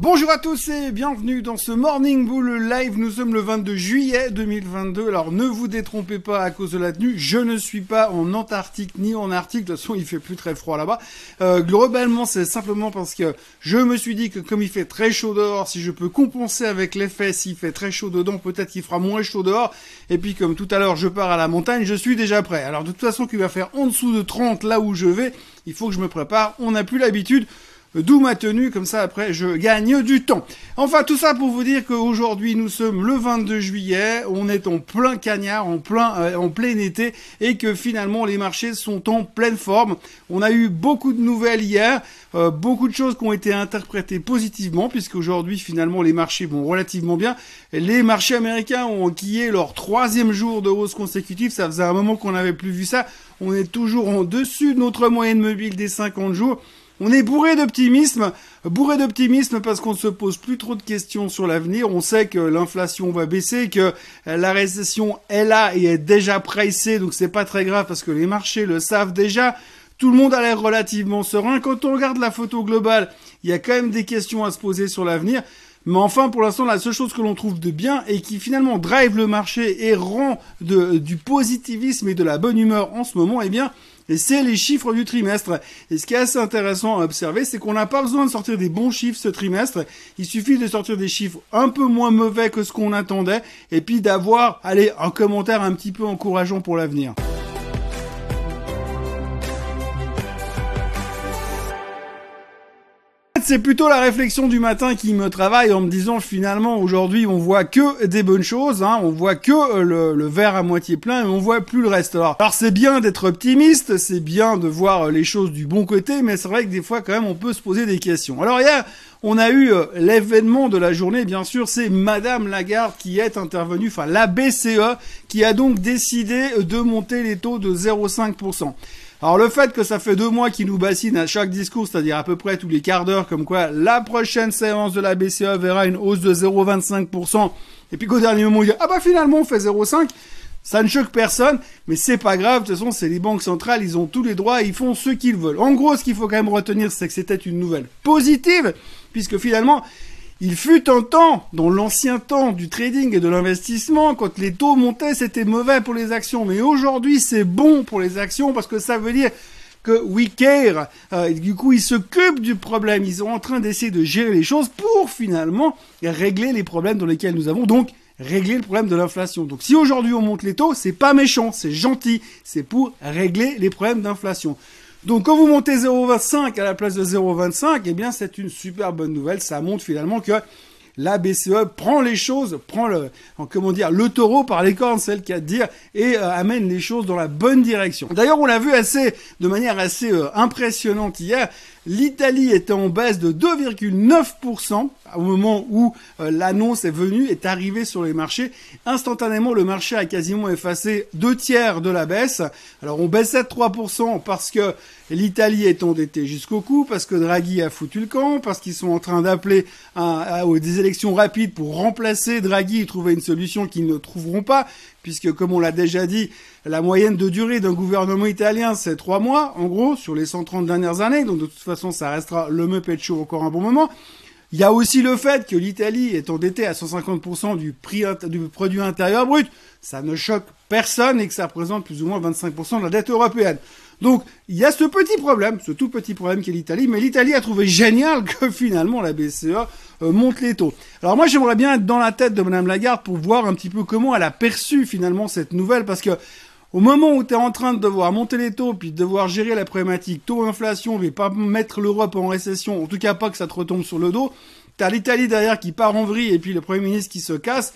Bonjour à tous et bienvenue dans ce Morning Bull Live. Nous sommes le 22 juillet 2022. Alors ne vous détrompez pas à cause de la tenue. Je ne suis pas en Antarctique ni en Arctique. De toute façon, il fait plus très froid là-bas. Euh, globalement, c'est simplement parce que je me suis dit que comme il fait très chaud dehors, si je peux compenser avec l'effet, s'il fait très chaud dedans, peut-être qu'il fera moins chaud dehors. Et puis comme tout à l'heure, je pars à la montagne, je suis déjà prêt. Alors de toute façon, qu'il va faire en dessous de 30 là où je vais, il faut que je me prépare. On n'a plus l'habitude. D'où ma tenue, comme ça après je gagne du temps. Enfin tout ça pour vous dire qu'aujourd'hui nous sommes le 22 juillet, on est en plein cagnard, en plein, euh, en plein été, et que finalement les marchés sont en pleine forme. On a eu beaucoup de nouvelles hier, euh, beaucoup de choses qui ont été interprétées positivement, puisqu'aujourd'hui finalement les marchés vont relativement bien. Les marchés américains ont est leur troisième jour de hausse consécutive, ça faisait un moment qu'on n'avait plus vu ça. On est toujours en dessus de notre moyenne mobile des 50 jours. On est bourré d'optimisme, bourré d'optimisme parce qu'on ne se pose plus trop de questions sur l'avenir. On sait que l'inflation va baisser, que la récession est là et est déjà pricée, donc c'est pas très grave parce que les marchés le savent déjà. Tout le monde a l'air relativement serein. Quand on regarde la photo globale, il y a quand même des questions à se poser sur l'avenir. Mais enfin, pour l'instant, la seule chose que l'on trouve de bien et qui finalement drive le marché et rend du positivisme et de la bonne humeur en ce moment, eh bien, et c'est les chiffres du trimestre. Et ce qui est assez intéressant à observer, c'est qu'on n'a pas besoin de sortir des bons chiffres ce trimestre. Il suffit de sortir des chiffres un peu moins mauvais que ce qu'on attendait, et puis d'avoir, allez, un commentaire un petit peu encourageant pour l'avenir. C'est plutôt la réflexion du matin qui me travaille en me disant finalement aujourd'hui on voit que des bonnes choses, hein, on voit que euh, le, verre à moitié plein et on voit plus le reste. Alors, alors c'est bien d'être optimiste, c'est bien de voir euh, les choses du bon côté, mais c'est vrai que des fois quand même on peut se poser des questions. Alors hier on a eu euh, l'événement de la journée, bien sûr, c'est Madame Lagarde qui est intervenue, enfin la BCE, qui a donc décidé de monter les taux de 0,5%. Alors le fait que ça fait deux mois qu'ils nous bassinent à chaque discours, c'est-à-dire à peu près tous les quarts d'heure, comme quoi la prochaine séance de la BCE verra une hausse de 0,25%, et puis qu'au dernier moment, on dit ah bah finalement on fait 0,5%, ça ne choque personne, mais c'est pas grave, de toute façon c'est les banques centrales, ils ont tous les droits, ils font ce qu'ils veulent. En gros, ce qu'il faut quand même retenir, c'est que c'était une nouvelle positive, puisque finalement, il fut un temps, dans l'ancien temps du trading et de l'investissement, quand les taux montaient, c'était mauvais pour les actions. Mais aujourd'hui, c'est bon pour les actions parce que ça veut dire que we care. Euh, du coup, ils s'occupent du problème. Ils sont en train d'essayer de gérer les choses pour finalement régler les problèmes dans lesquels nous avons. Donc, régler le problème de l'inflation. Donc, si aujourd'hui on monte les taux, c'est pas méchant, c'est gentil. C'est pour régler les problèmes d'inflation. Donc quand vous montez 0,25 à la place de 0,25, eh bien c'est une super bonne nouvelle. Ça montre finalement que la BCE prend les choses, prend le, comment dire, le taureau par les cornes, c'est le cas de dire, et euh, amène les choses dans la bonne direction. D'ailleurs, on l'a vu assez, de manière assez euh, impressionnante hier. L'Italie était en baisse de 2,9% au moment où euh, l'annonce est venue, est arrivée sur les marchés. Instantanément, le marché a quasiment effacé deux tiers de la baisse. Alors on baissait de 3% parce que l'Italie est endettée jusqu'au cou, parce que Draghi a foutu le camp, parce qu'ils sont en train d'appeler à, des élections rapides pour remplacer Draghi et trouver une solution qu'ils ne trouveront pas, puisque comme on l'a déjà dit, la moyenne de durée d'un gouvernement italien, c'est trois mois, en gros, sur les 130 dernières années. Donc de toute façon, ça restera le Muppet encore un bon moment. Il y a aussi le fait que l'Italie est endettée à 150% du du produit intérieur brut. Ça ne choque personne et que ça représente plus ou moins 25% de la dette européenne. Donc, il y a ce petit problème, ce tout petit problème qu'est l'Italie, mais l'Italie a trouvé génial que finalement la BCE euh, monte les taux. Alors moi, j'aimerais bien être dans la tête de Madame Lagarde pour voir un petit peu comment elle a perçu finalement cette nouvelle, parce que au moment où tu es en train de devoir monter les taux, puis de devoir gérer la problématique taux inflation, mais pas mettre l'Europe en récession, en tout cas pas que ça te retombe sur le dos, t'as l'Italie derrière qui part en vrille et puis le Premier ministre qui se casse.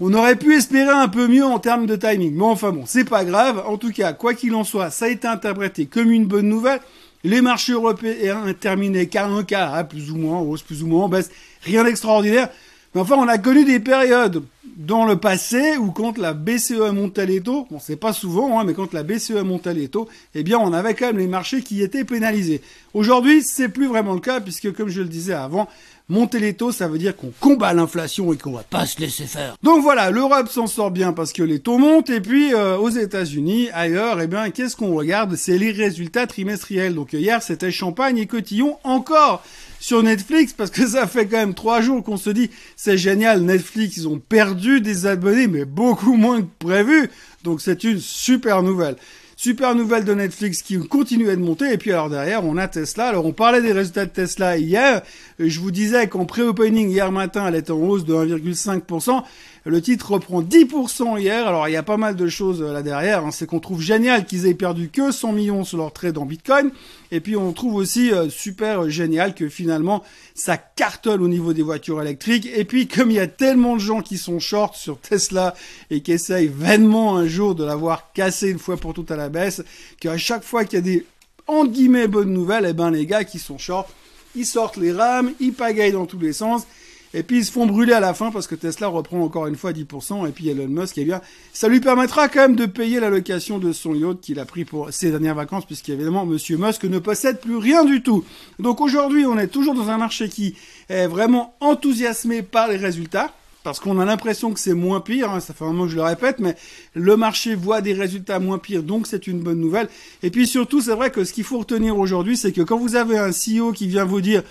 On aurait pu espérer un peu mieux en termes de timing. Mais enfin bon, c'est pas grave. En tout cas, quoi qu'il en soit, ça a été interprété comme une bonne nouvelle. Les marchés européens ont terminé qu'à un cas, hein, plus ou moins hausse, plus ou moins en baisse. Rien d'extraordinaire. Mais enfin, on a connu des périodes dans le passé où quand la BCE montait les taux, bon c'est pas souvent, hein, mais quand la BCE montait les taux, eh bien on avait quand même les marchés qui étaient pénalisés. Aujourd'hui, c'est plus vraiment le cas puisque comme je le disais avant, Monter les taux, ça veut dire qu'on combat l'inflation et qu'on va pas se laisser faire. Donc voilà, l'Europe s'en sort bien parce que les taux montent et puis euh, aux États-Unis, ailleurs, eh bien qu'est-ce qu'on regarde? C'est les résultats trimestriels. Donc hier, c'était champagne et cotillon encore sur Netflix parce que ça fait quand même trois jours qu'on se dit c'est génial, Netflix, ils ont perdu des abonnés mais beaucoup moins que prévu. Donc c'est une super nouvelle. Super nouvelle de Netflix qui continue à monter. Et puis alors derrière, on a Tesla. Alors on parlait des résultats de Tesla hier. Je vous disais qu'en pré-opening hier matin, elle était en hausse de 1,5%. Le titre reprend 10% hier. Alors il y a pas mal de choses là derrière. Hein. C'est qu'on trouve génial qu'ils aient perdu que 100 millions sur leur trade en Bitcoin. Et puis on trouve aussi euh, super génial que finalement ça cartonne au niveau des voitures électriques. Et puis comme il y a tellement de gens qui sont short sur Tesla et qui essayent vainement un jour de l'avoir cassé une fois pour toutes à la baisse, qu'à chaque fois qu'il y a des entre guillemets bonnes nouvelles, eh ben les gars qui sont short, ils sortent les rames, ils pagayent dans tous les sens et puis ils se font brûler à la fin parce que Tesla reprend encore une fois 10%. Et puis Elon Musk, eh bien, ça lui permettra quand même de payer la location de son yacht qu'il a pris pour ses dernières vacances, puisqu'évidemment Monsieur Musk ne possède plus rien du tout. Donc aujourd'hui, on est toujours dans un marché qui est vraiment enthousiasmé par les résultats. Parce qu'on a l'impression que c'est moins pire, hein, ça fait un moment que je le répète, mais le marché voit des résultats moins pires, donc c'est une bonne nouvelle. Et puis surtout, c'est vrai que ce qu'il faut retenir aujourd'hui, c'est que quand vous avez un CEO qui vient vous dire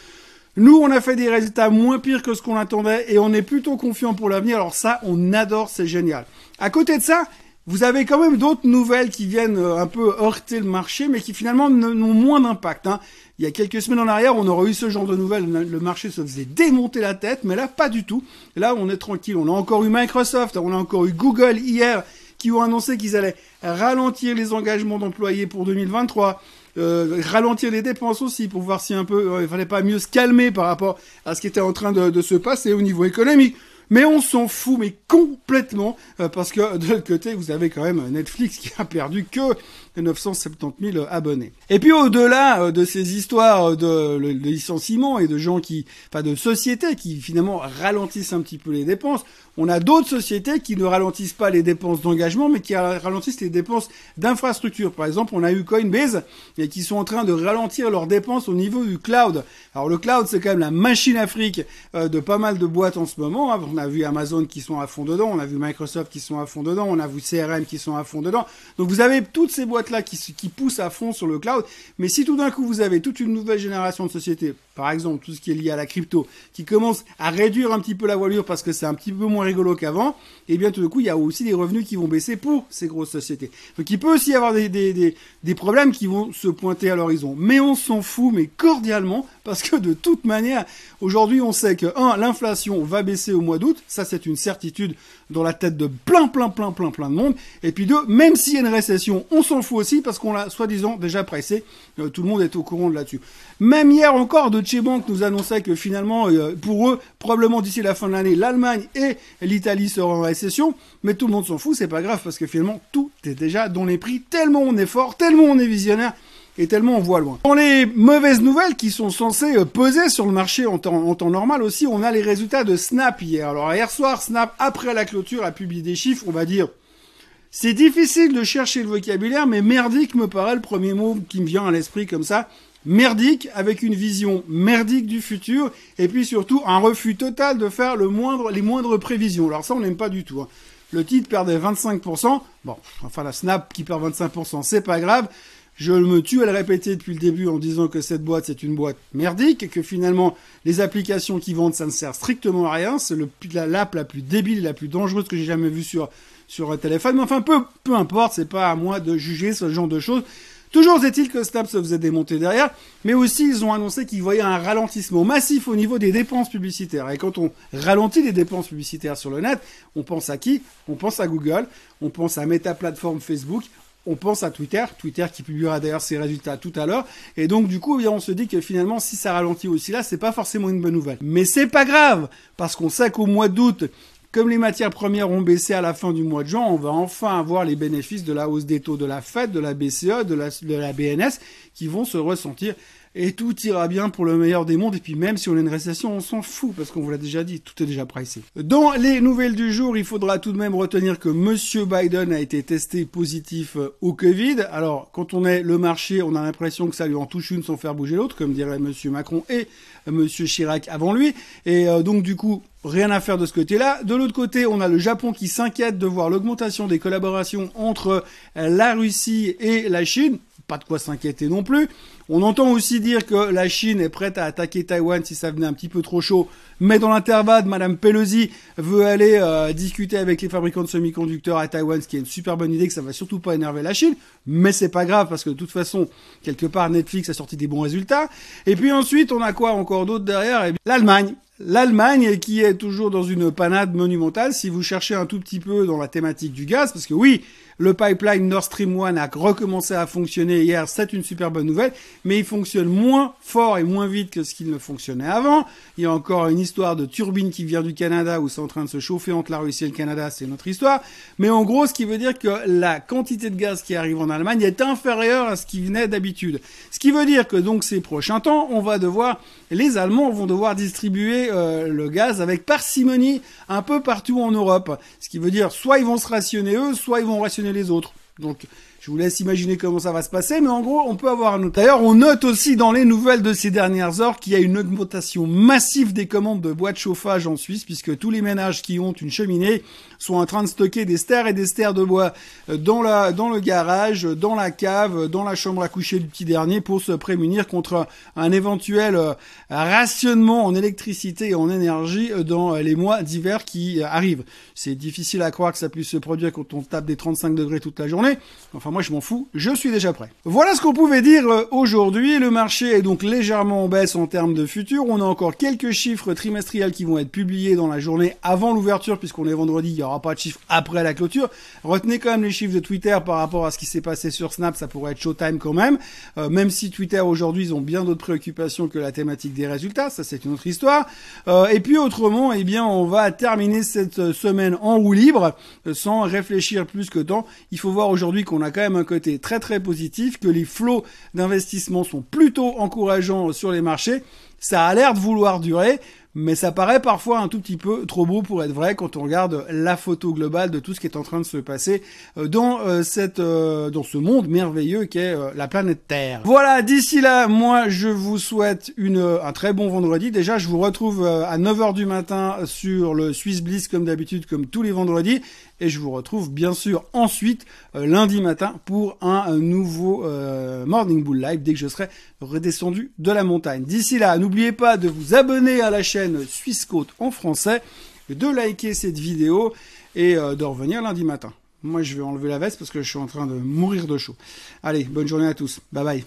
nous, on a fait des résultats moins pires que ce qu'on attendait et on est plutôt confiant pour l'avenir. Alors ça, on adore, c'est génial. À côté de ça, vous avez quand même d'autres nouvelles qui viennent euh, un peu heurter le marché, mais qui finalement n'ont moins d'impact. Hein. Il y a quelques semaines en arrière, on aurait eu ce genre de nouvelles, le marché se faisait démonter la tête, mais là, pas du tout. Là, on est tranquille. On a encore eu Microsoft, on a encore eu Google hier, qui ont annoncé qu'ils allaient ralentir les engagements d'employés pour 2023. Euh, ralentir les dépenses aussi pour voir si un peu euh, il fallait pas mieux se calmer par rapport à ce qui était en train de se passer au niveau économique. Mais on s'en fout, mais complètement, euh, parce que de l'autre côté, vous avez quand même Netflix qui a perdu que 970 000 abonnés. Et puis au-delà euh, de ces histoires de, licenciements et de gens qui, enfin de sociétés qui finalement ralentissent un petit peu les dépenses, on a d'autres sociétés qui ne ralentissent pas les dépenses d'engagement, mais qui ralentissent les dépenses d'infrastructure. Par exemple, on a eu Coinbase et qui sont en train de ralentir leurs dépenses au niveau du cloud. Alors le cloud, c'est quand même la machine afrique euh, de pas mal de boîtes en ce moment. Hein. On a vu Amazon qui sont à fond dedans, on a vu Microsoft qui sont à fond dedans, on a vu CRM qui sont à fond dedans. Donc vous avez toutes ces boîtes-là qui, qui poussent à fond sur le cloud. Mais si tout d'un coup vous avez toute une nouvelle génération de sociétés, par exemple tout ce qui est lié à la crypto, qui commence à réduire un petit peu la voilure parce que c'est un petit peu moins rigolo qu'avant, et eh bien tout d'un coup, il y a aussi des revenus qui vont baisser pour ces grosses sociétés. Donc il peut aussi y avoir des, des, des, problèmes qui vont se pointer à l'horizon. Mais on s'en fout, mais cordialement, parce que de toute manière, aujourd'hui on sait que, un, l'inflation va baisser au mois d'août, ça c'est une certitude dans la tête de plein, plein, plein, plein, plein de monde. Et puis deux, même s'il y a une récession, on s'en fout aussi parce qu'on l'a soi-disant déjà pressé. Euh, tout le monde est au courant de là-dessus. Même hier encore, Deutsche Bank nous annonçait que finalement, euh, pour eux, probablement d'ici la fin de l'année, l'Allemagne et l'Italie seront en récession. Mais tout le monde s'en fout, c'est pas grave parce que finalement, tout est déjà dans les prix. Tellement on est fort, tellement on est visionnaire et tellement on voit loin. Dans les mauvaises nouvelles qui sont censées euh, peser sur le marché en temps, en temps normal aussi, on a les résultats de Snap hier. Alors hier soir, Snap, après la clôture, a publié des chiffres, on va dire... C'est difficile de chercher le vocabulaire, mais merdique me paraît le premier mot qui me vient à l'esprit comme ça. Merdique, avec une vision merdique du futur, et puis surtout un refus total de faire le moindre, les moindres prévisions. Alors ça, on n'aime pas du tout. Hein. Le titre perdait 25%. Bon, enfin la Snap qui perd 25%, c'est pas grave. Je me tue à le répéter depuis le début en disant que cette boîte c'est une boîte merdique que finalement les applications qui vendent ça ne sert strictement à rien. C'est l'app la plus débile, la plus dangereuse que j'ai jamais vue sur sur un téléphone. Mais enfin peu peu importe, c'est pas à moi de juger ce genre de choses. Toujours est-il que Snap se faisait démonter derrière, mais aussi ils ont annoncé qu'ils voyaient un ralentissement massif au niveau des dépenses publicitaires. Et quand on ralentit les dépenses publicitaires sur le net, on pense à qui? On pense à Google, on pense à Meta Platform Facebook, on pense à Twitter, Twitter qui publiera d'ailleurs ses résultats tout à l'heure, et donc du coup, eh on se dit que finalement, si ça ralentit aussi là, c'est pas forcément une bonne nouvelle. Mais c'est pas grave, parce qu'on sait qu'au mois d'août, comme les matières premières ont baissé à la fin du mois de juin, on va enfin avoir les bénéfices de la hausse des taux de la Fed, de la BCE, de la, BNS, qui vont se ressentir et tout ira bien pour le meilleur des mondes. Et puis même si on a une récession, on s'en fout parce qu'on vous l'a déjà dit, tout est déjà pricé. Dans les nouvelles du jour, il faudra tout de même retenir que Monsieur Biden a été testé positif euh, au Covid. Alors quand on est le marché, on a l'impression que ça lui en touche une sans faire bouger l'autre, comme dirait Monsieur Macron et Monsieur Chirac avant lui. Et euh, donc du coup, rien à faire de ce côté-là. De l'autre côté, on a le Japon qui s'inquiète de voir l'augmentation des collaborations entre euh, la Russie et la Chine. Pas de quoi s'inquiéter non plus. On entend aussi dire que la Chine est prête à attaquer Taïwan si ça venait un petit peu trop chaud. Mais dans l'intervalle, Madame Pelosi veut aller euh, discuter avec les fabricants de semi-conducteurs à Taïwan, ce qui est une super bonne idée, que ça va surtout pas énerver la Chine. Mais c'est pas grave parce que de toute façon, quelque part, Netflix a sorti des bons résultats. Et puis ensuite, on a quoi encore d'autre derrière? Eh L'Allemagne. L'Allemagne qui est toujours dans une panade monumentale. Si vous cherchez un tout petit peu dans la thématique du gaz, parce que oui, le pipeline Nord Stream 1 a recommencé à fonctionner hier, c'est une super bonne nouvelle, mais il fonctionne moins fort et moins vite que ce qu'il ne fonctionnait avant. Il y a encore une histoire de turbine qui vient du Canada où c'est en train de se chauffer entre la Russie et le Canada, c'est notre histoire. Mais en gros, ce qui veut dire que la quantité de gaz qui arrive en Allemagne est inférieure à ce qui venait d'habitude. Ce qui veut dire que donc ces prochains temps, on va devoir, les Allemands vont devoir distribuer euh, le gaz avec parcimonie un peu partout en Europe. Ce qui veut dire soit ils vont se rationner eux, soit ils vont rationner les autres. Donc, je vous laisse imaginer comment ça va se passer, mais en gros, on peut avoir un autre. D'ailleurs, on note aussi dans les nouvelles de ces dernières heures qu'il y a une augmentation massive des commandes de bois de chauffage en Suisse, puisque tous les ménages qui ont une cheminée sont en train de stocker des stères et des stères de bois euh, dans la, dans le garage, dans la cave, dans la chambre à coucher du petit dernier pour se prémunir contre un éventuel euh, rationnement en électricité et en énergie euh, dans les mois d'hiver qui arrivent. C'est difficile à croire que ça puisse se produire quand on tape des 35 degrés toute la journée. Enfin, moi je m'en fous, je suis déjà prêt. Voilà ce qu'on pouvait dire euh, aujourd'hui. Le marché est donc légèrement en baisse en termes de futur. On a encore quelques chiffres trimestriels qui vont être publiés dans la journée avant l'ouverture, puisqu'on est vendredi, il n'y aura pas de chiffres après la clôture. Retenez quand même les chiffres de Twitter par rapport à ce qui s'est passé sur Snap, ça pourrait être showtime quand même. Euh, même si Twitter aujourd'hui, ils ont bien d'autres préoccupations que la thématique des résultats, ça c'est une autre histoire. Euh, et puis autrement, eh bien, on va terminer cette semaine en roue libre, sans réfléchir plus que tant. Il faut voir aujourd'hui qu'on a quand même un côté très très positif, que les flots d'investissement sont plutôt encourageants sur les marchés. Ça a l'air de vouloir durer, mais ça paraît parfois un tout petit peu trop beau pour être vrai quand on regarde la photo globale de tout ce qui est en train de se passer euh, dans euh, cette euh, dans ce monde merveilleux qu'est la planète Terre. Voilà, d'ici là, moi je vous souhaite une un très bon vendredi. Déjà, je vous retrouve à 9h du matin sur le Swiss Bliss comme d'habitude comme tous les vendredis et je vous retrouve bien sûr ensuite lundi matin pour un, nouveau Morning Bull Live dès que je serai redescendu de la montagne. D'ici là, n'oubliez pas de vous abonner à la chaîne Suisse Côte en français, de liker cette vidéo et euh, de revenir lundi matin. Moi, je vais enlever la veste parce que je suis en train de mourir de chaud. Allez, bonne journée à tous. Bye bye.